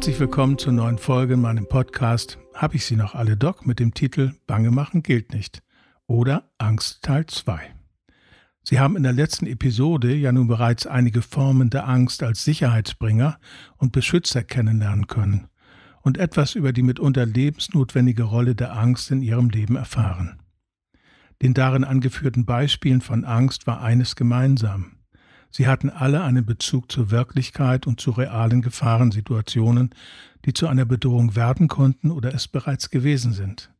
Herzlich willkommen zur neuen Folge in meinem Podcast Hab ich sie noch alle Doc mit dem Titel Bange machen gilt nicht oder Angst Teil 2. Sie haben in der letzten Episode ja nun bereits einige Formen der Angst als Sicherheitsbringer und Beschützer kennenlernen können und etwas über die mitunter lebensnotwendige Rolle der Angst in ihrem Leben erfahren. Den darin angeführten Beispielen von Angst war eines gemeinsam. Sie hatten alle einen Bezug zur Wirklichkeit und zu realen Gefahrensituationen, die zu einer Bedrohung werden konnten oder es bereits gewesen sind.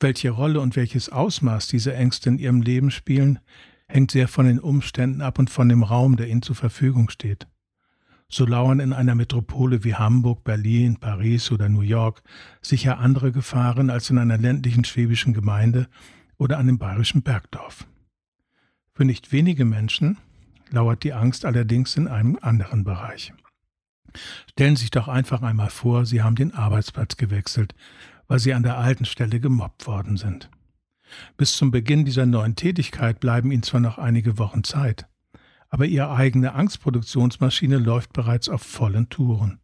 Welche Rolle und welches Ausmaß diese Ängste in ihrem Leben spielen, hängt sehr von den Umständen ab und von dem Raum, der ihnen zur Verfügung steht. So lauern in einer Metropole wie Hamburg, Berlin, Paris oder New York sicher andere Gefahren als in einer ländlichen schwäbischen Gemeinde oder einem bayerischen Bergdorf. Für nicht wenige Menschen lauert die Angst allerdings in einem anderen Bereich. Stellen Sie sich doch einfach einmal vor, Sie haben den Arbeitsplatz gewechselt, weil Sie an der alten Stelle gemobbt worden sind. Bis zum Beginn dieser neuen Tätigkeit bleiben Ihnen zwar noch einige Wochen Zeit, aber Ihre eigene Angstproduktionsmaschine läuft bereits auf vollen Touren.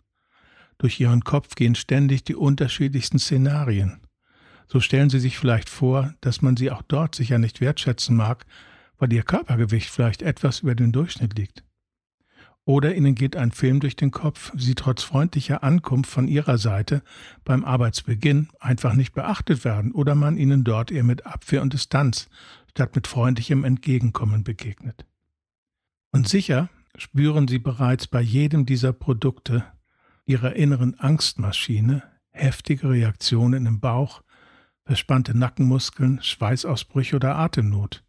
Durch Ihren Kopf gehen ständig die unterschiedlichsten Szenarien. So stellen Sie sich vielleicht vor, dass man Sie auch dort sicher nicht wertschätzen mag, weil ihr Körpergewicht vielleicht etwas über dem Durchschnitt liegt. Oder ihnen geht ein Film durch den Kopf, sie trotz freundlicher Ankunft von ihrer Seite beim Arbeitsbeginn einfach nicht beachtet werden oder man ihnen dort eher mit Abwehr und Distanz statt mit freundlichem Entgegenkommen begegnet. Und sicher spüren sie bereits bei jedem dieser Produkte ihrer inneren Angstmaschine heftige Reaktionen im Bauch, verspannte Nackenmuskeln, Schweißausbrüche oder Atemnot.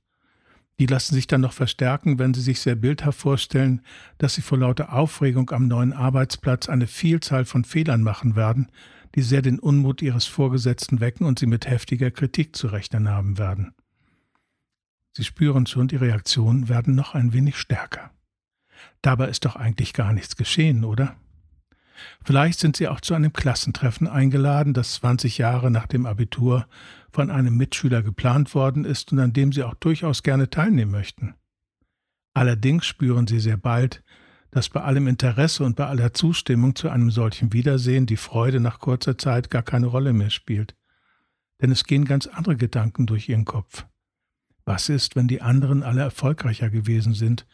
Die lassen sich dann noch verstärken, wenn Sie sich sehr bildhaft vorstellen, dass Sie vor lauter Aufregung am neuen Arbeitsplatz eine Vielzahl von Fehlern machen werden, die sehr den Unmut Ihres Vorgesetzten wecken und Sie mit heftiger Kritik zu rechnen haben werden. Sie spüren schon, die Reaktionen werden noch ein wenig stärker. Dabei ist doch eigentlich gar nichts geschehen, oder? Vielleicht sind Sie auch zu einem Klassentreffen eingeladen, das 20 Jahre nach dem Abitur von einem Mitschüler geplant worden ist und an dem Sie auch durchaus gerne teilnehmen möchten. Allerdings spüren Sie sehr bald, dass bei allem Interesse und bei aller Zustimmung zu einem solchen Wiedersehen die Freude nach kurzer Zeit gar keine Rolle mehr spielt. Denn es gehen ganz andere Gedanken durch Ihren Kopf. Was ist, wenn die anderen alle erfolgreicher gewesen sind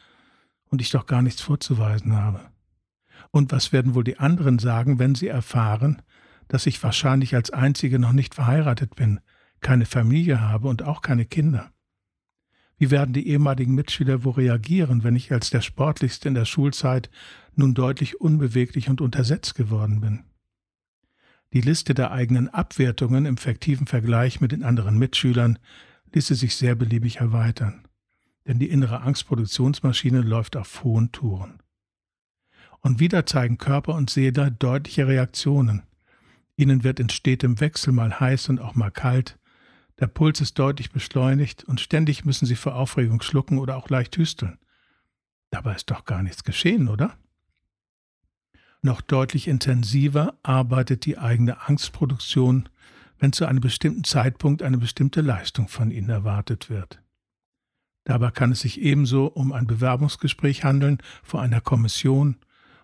und ich doch gar nichts vorzuweisen habe? Und was werden wohl die anderen sagen, wenn sie erfahren, dass ich wahrscheinlich als Einzige noch nicht verheiratet bin, keine Familie habe und auch keine Kinder? Wie werden die ehemaligen Mitschüler wohl reagieren, wenn ich als der Sportlichste in der Schulzeit nun deutlich unbeweglich und untersetzt geworden bin? Die Liste der eigenen Abwertungen im fiktiven Vergleich mit den anderen Mitschülern ließe sich sehr beliebig erweitern, denn die innere Angstproduktionsmaschine läuft auf hohen Touren. Und wieder zeigen Körper und Seele deutliche Reaktionen. Ihnen wird in stetem Wechsel mal heiß und auch mal kalt. Der Puls ist deutlich beschleunigt und ständig müssen Sie vor Aufregung schlucken oder auch leicht hüsteln. Dabei ist doch gar nichts geschehen, oder? Noch deutlich intensiver arbeitet die eigene Angstproduktion, wenn zu einem bestimmten Zeitpunkt eine bestimmte Leistung von Ihnen erwartet wird. Dabei kann es sich ebenso um ein Bewerbungsgespräch handeln vor einer Kommission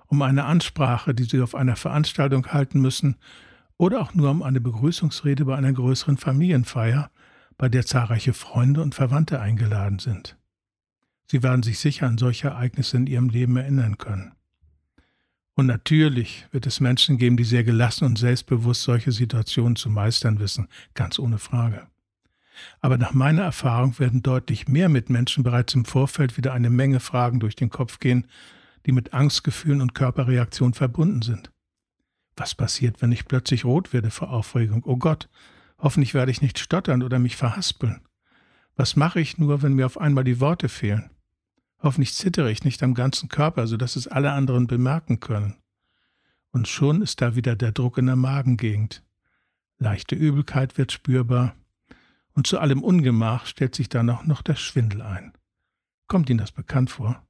um eine Ansprache, die Sie auf einer Veranstaltung halten müssen, oder auch nur um eine Begrüßungsrede bei einer größeren Familienfeier, bei der zahlreiche Freunde und Verwandte eingeladen sind. Sie werden sich sicher an solche Ereignisse in Ihrem Leben erinnern können. Und natürlich wird es Menschen geben, die sehr gelassen und selbstbewusst solche Situationen zu meistern wissen, ganz ohne Frage. Aber nach meiner Erfahrung werden deutlich mehr Mitmenschen bereits im Vorfeld wieder eine Menge Fragen durch den Kopf gehen, die mit Angstgefühlen und Körperreaktionen verbunden sind. Was passiert, wenn ich plötzlich rot werde vor Aufregung? Oh Gott, hoffentlich werde ich nicht stottern oder mich verhaspeln. Was mache ich nur, wenn mir auf einmal die Worte fehlen? Hoffentlich zittere ich nicht am ganzen Körper, so dass es alle anderen bemerken können. Und schon ist da wieder der Druck in der Magengegend. Leichte Übelkeit wird spürbar, und zu allem Ungemach stellt sich dann auch noch der Schwindel ein. Kommt Ihnen das bekannt vor?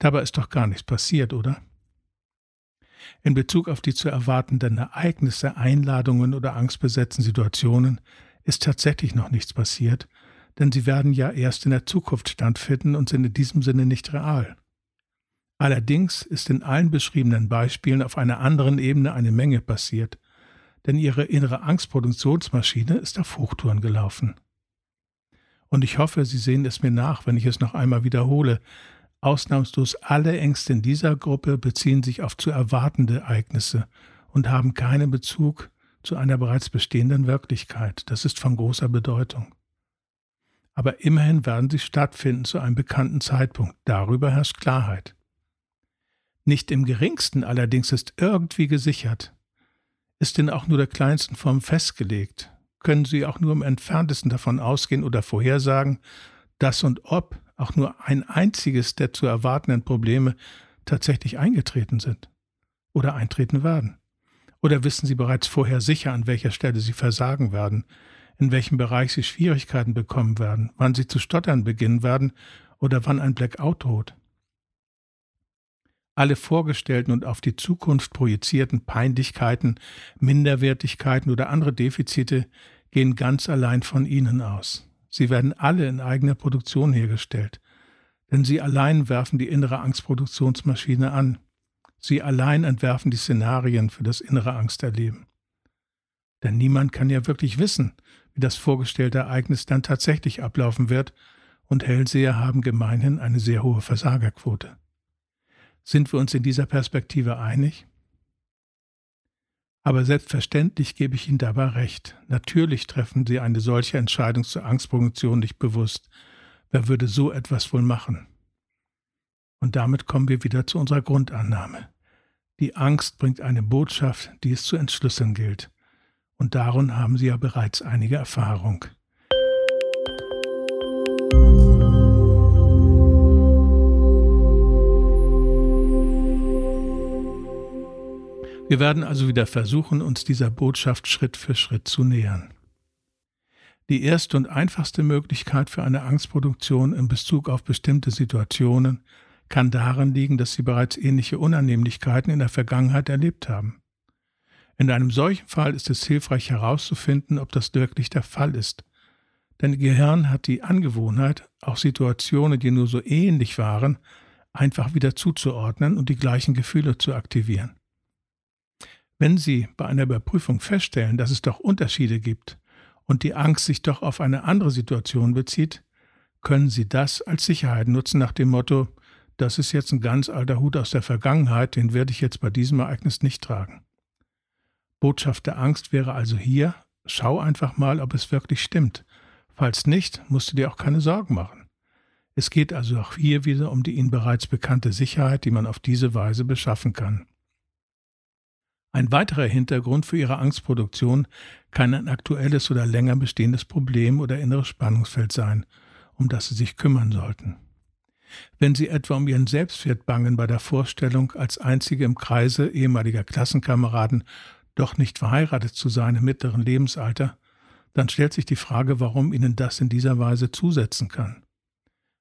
Dabei ist doch gar nichts passiert, oder? In Bezug auf die zu erwartenden Ereignisse, Einladungen oder angstbesetzten Situationen ist tatsächlich noch nichts passiert, denn sie werden ja erst in der Zukunft stattfinden und sind in diesem Sinne nicht real. Allerdings ist in allen beschriebenen Beispielen auf einer anderen Ebene eine Menge passiert, denn ihre innere Angstproduktionsmaschine ist auf Hochtouren gelaufen. Und ich hoffe, Sie sehen es mir nach, wenn ich es noch einmal wiederhole. Ausnahmslos alle Ängste in dieser Gruppe beziehen sich auf zu erwartende Ereignisse und haben keinen Bezug zu einer bereits bestehenden Wirklichkeit. Das ist von großer Bedeutung. Aber immerhin werden sie stattfinden zu einem bekannten Zeitpunkt. Darüber herrscht Klarheit. Nicht im geringsten allerdings ist irgendwie gesichert. Ist denn auch nur der kleinsten Form festgelegt? Können Sie auch nur im entferntesten davon ausgehen oder vorhersagen, dass und ob auch nur ein einziges der zu erwartenden Probleme tatsächlich eingetreten sind oder eintreten werden? Oder wissen Sie bereits vorher sicher, an welcher Stelle Sie versagen werden, in welchem Bereich Sie Schwierigkeiten bekommen werden, wann Sie zu stottern beginnen werden oder wann ein Blackout droht? Alle vorgestellten und auf die Zukunft projizierten Peinlichkeiten, Minderwertigkeiten oder andere Defizite gehen ganz allein von Ihnen aus. Sie werden alle in eigener Produktion hergestellt, denn Sie allein werfen die innere Angstproduktionsmaschine an. Sie allein entwerfen die Szenarien für das innere Angsterleben. Denn niemand kann ja wirklich wissen, wie das vorgestellte Ereignis dann tatsächlich ablaufen wird, und Hellseher haben gemeinhin eine sehr hohe Versagerquote. Sind wir uns in dieser Perspektive einig? Aber selbstverständlich gebe ich Ihnen dabei recht. Natürlich treffen Sie eine solche Entscheidung zur Angstproduktion nicht bewusst. Wer würde so etwas wohl machen? Und damit kommen wir wieder zu unserer Grundannahme. Die Angst bringt eine Botschaft, die es zu entschlüsseln gilt. Und darin haben Sie ja bereits einige Erfahrung. Wir werden also wieder versuchen, uns dieser Botschaft Schritt für Schritt zu nähern. Die erste und einfachste Möglichkeit für eine Angstproduktion in Bezug auf bestimmte Situationen kann darin liegen, dass sie bereits ähnliche Unannehmlichkeiten in der Vergangenheit erlebt haben. In einem solchen Fall ist es hilfreich herauszufinden, ob das wirklich der Fall ist. Denn Ihr Gehirn hat die Angewohnheit, auch Situationen, die nur so ähnlich waren, einfach wieder zuzuordnen und die gleichen Gefühle zu aktivieren. Wenn Sie bei einer Überprüfung feststellen, dass es doch Unterschiede gibt und die Angst sich doch auf eine andere Situation bezieht, können Sie das als Sicherheit nutzen nach dem Motto, das ist jetzt ein ganz alter Hut aus der Vergangenheit, den werde ich jetzt bei diesem Ereignis nicht tragen. Botschaft der Angst wäre also hier, schau einfach mal, ob es wirklich stimmt. Falls nicht, musst du dir auch keine Sorgen machen. Es geht also auch hier wieder um die Ihnen bereits bekannte Sicherheit, die man auf diese Weise beschaffen kann. Ein weiterer Hintergrund für Ihre Angstproduktion kann ein aktuelles oder länger bestehendes Problem oder inneres Spannungsfeld sein, um das Sie sich kümmern sollten. Wenn Sie etwa um Ihren Selbstwert bangen bei der Vorstellung, als einzige im Kreise ehemaliger Klassenkameraden doch nicht verheiratet zu sein im mittleren Lebensalter, dann stellt sich die Frage, warum Ihnen das in dieser Weise zusetzen kann.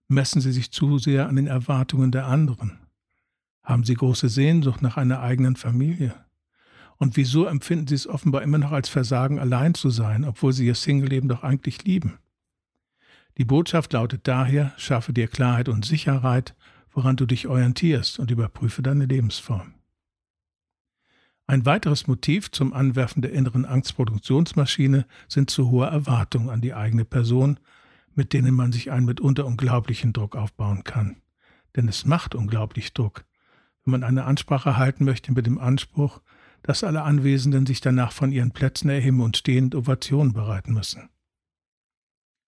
Messen Sie sich zu sehr an den Erwartungen der anderen? Haben Sie große Sehnsucht nach einer eigenen Familie? Und wieso empfinden Sie es offenbar immer noch als Versagen, allein zu sein, obwohl Sie Ihr Single-Leben doch eigentlich lieben? Die Botschaft lautet daher, schaffe dir Klarheit und Sicherheit, woran du dich orientierst und überprüfe deine Lebensform. Ein weiteres Motiv zum Anwerfen der inneren Angstproduktionsmaschine sind zu hohe Erwartungen an die eigene Person, mit denen man sich einen mitunter unglaublichen Druck aufbauen kann. Denn es macht unglaublich Druck, wenn man eine Ansprache halten möchte mit dem Anspruch, dass alle Anwesenden sich danach von ihren Plätzen erheben und stehend Ovationen bereiten müssen.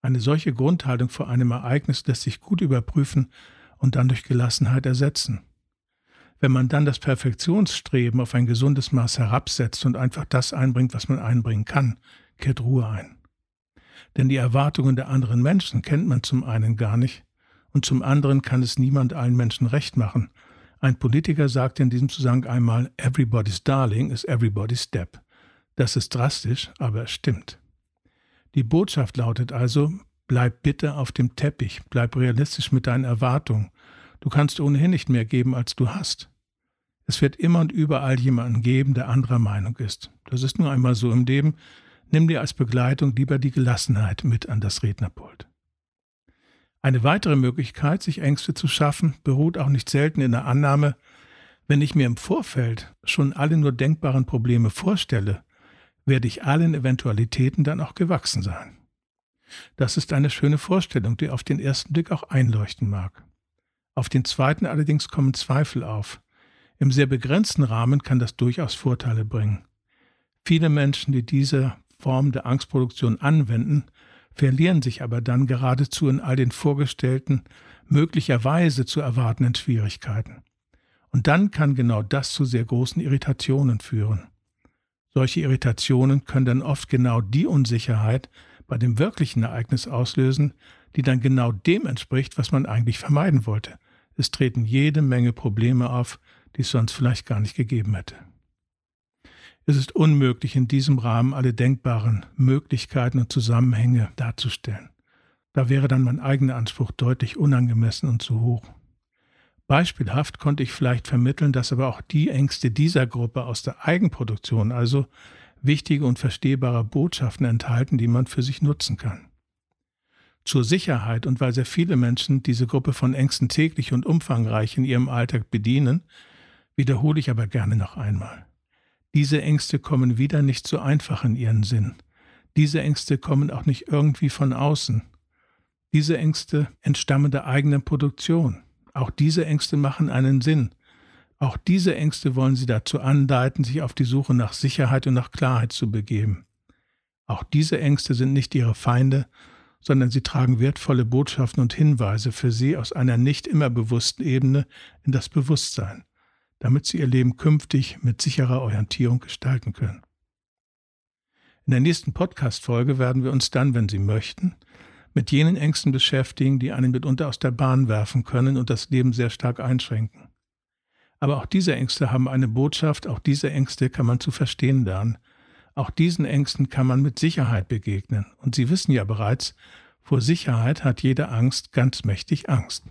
Eine solche Grundhaltung vor einem Ereignis lässt sich gut überprüfen und dann durch Gelassenheit ersetzen. Wenn man dann das Perfektionsstreben auf ein gesundes Maß herabsetzt und einfach das einbringt, was man einbringen kann, kehrt Ruhe ein. Denn die Erwartungen der anderen Menschen kennt man zum einen gar nicht und zum anderen kann es niemand allen Menschen recht machen. Ein Politiker sagte in diesem Zusammenhang einmal, Everybody's Darling is everybody's Step. Das ist drastisch, aber es stimmt. Die Botschaft lautet also, bleib bitte auf dem Teppich, bleib realistisch mit deinen Erwartungen. Du kannst ohnehin nicht mehr geben, als du hast. Es wird immer und überall jemanden geben, der anderer Meinung ist. Das ist nur einmal so im Leben. Nimm dir als Begleitung lieber die Gelassenheit mit an das Rednerpult. Eine weitere Möglichkeit, sich Ängste zu schaffen, beruht auch nicht selten in der Annahme, wenn ich mir im Vorfeld schon alle nur denkbaren Probleme vorstelle, werde ich allen Eventualitäten dann auch gewachsen sein. Das ist eine schöne Vorstellung, die auf den ersten Blick auch einleuchten mag. Auf den zweiten allerdings kommen Zweifel auf. Im sehr begrenzten Rahmen kann das durchaus Vorteile bringen. Viele Menschen, die diese Form der Angstproduktion anwenden, verlieren sich aber dann geradezu in all den vorgestellten, möglicherweise zu erwartenden Schwierigkeiten. Und dann kann genau das zu sehr großen Irritationen führen. Solche Irritationen können dann oft genau die Unsicherheit bei dem wirklichen Ereignis auslösen, die dann genau dem entspricht, was man eigentlich vermeiden wollte. Es treten jede Menge Probleme auf, die es sonst vielleicht gar nicht gegeben hätte. Es ist unmöglich, in diesem Rahmen alle denkbaren Möglichkeiten und Zusammenhänge darzustellen. Da wäre dann mein eigener Anspruch deutlich unangemessen und zu hoch. Beispielhaft konnte ich vielleicht vermitteln, dass aber auch die Ängste dieser Gruppe aus der Eigenproduktion, also wichtige und verstehbare Botschaften enthalten, die man für sich nutzen kann. Zur Sicherheit und weil sehr viele Menschen diese Gruppe von Ängsten täglich und umfangreich in ihrem Alltag bedienen, wiederhole ich aber gerne noch einmal. Diese Ängste kommen wieder nicht so einfach in ihren Sinn. Diese Ängste kommen auch nicht irgendwie von außen. Diese Ängste entstammen der eigenen Produktion. Auch diese Ängste machen einen Sinn. Auch diese Ängste wollen sie dazu anleiten, sich auf die Suche nach Sicherheit und nach Klarheit zu begeben. Auch diese Ängste sind nicht ihre Feinde, sondern sie tragen wertvolle Botschaften und Hinweise für sie aus einer nicht immer bewussten Ebene in das Bewusstsein, damit sie ihr Leben künftig mit sicherer Orientierung gestalten können. In der nächsten Podcast-Folge werden wir uns dann, wenn Sie möchten, mit jenen Ängsten beschäftigen, die einen mitunter aus der Bahn werfen können und das Leben sehr stark einschränken. Aber auch diese Ängste haben eine Botschaft, auch diese Ängste kann man zu verstehen lernen. Auch diesen Ängsten kann man mit Sicherheit begegnen. Und Sie wissen ja bereits, vor Sicherheit hat jede Angst ganz mächtig Angst.